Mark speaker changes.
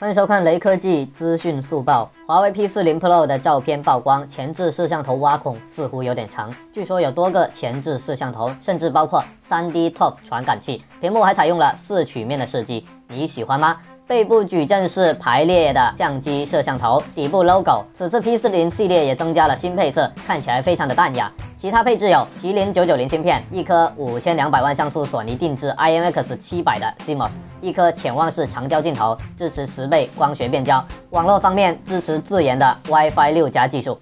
Speaker 1: 欢迎收看雷科技资讯速报。华为 P40 Pro 的照片曝光，前置摄像头挖孔似乎有点长。据说有多个前置摄像头，甚至包括 3D TOF 传感器，屏幕还采用了四曲面的设计，你喜欢吗？背部矩阵式排列的相机摄像头，底部 logo。此次 P40 系列也增加了新配色，看起来非常的淡雅。其他配置有麒麟九九零芯片，一颗五千两百万像素索尼定制 IMX 七百的 CMOS，一颗潜望式长焦镜头，支持十倍光学变焦。网络方面支持自研的 WiFi 六加技术。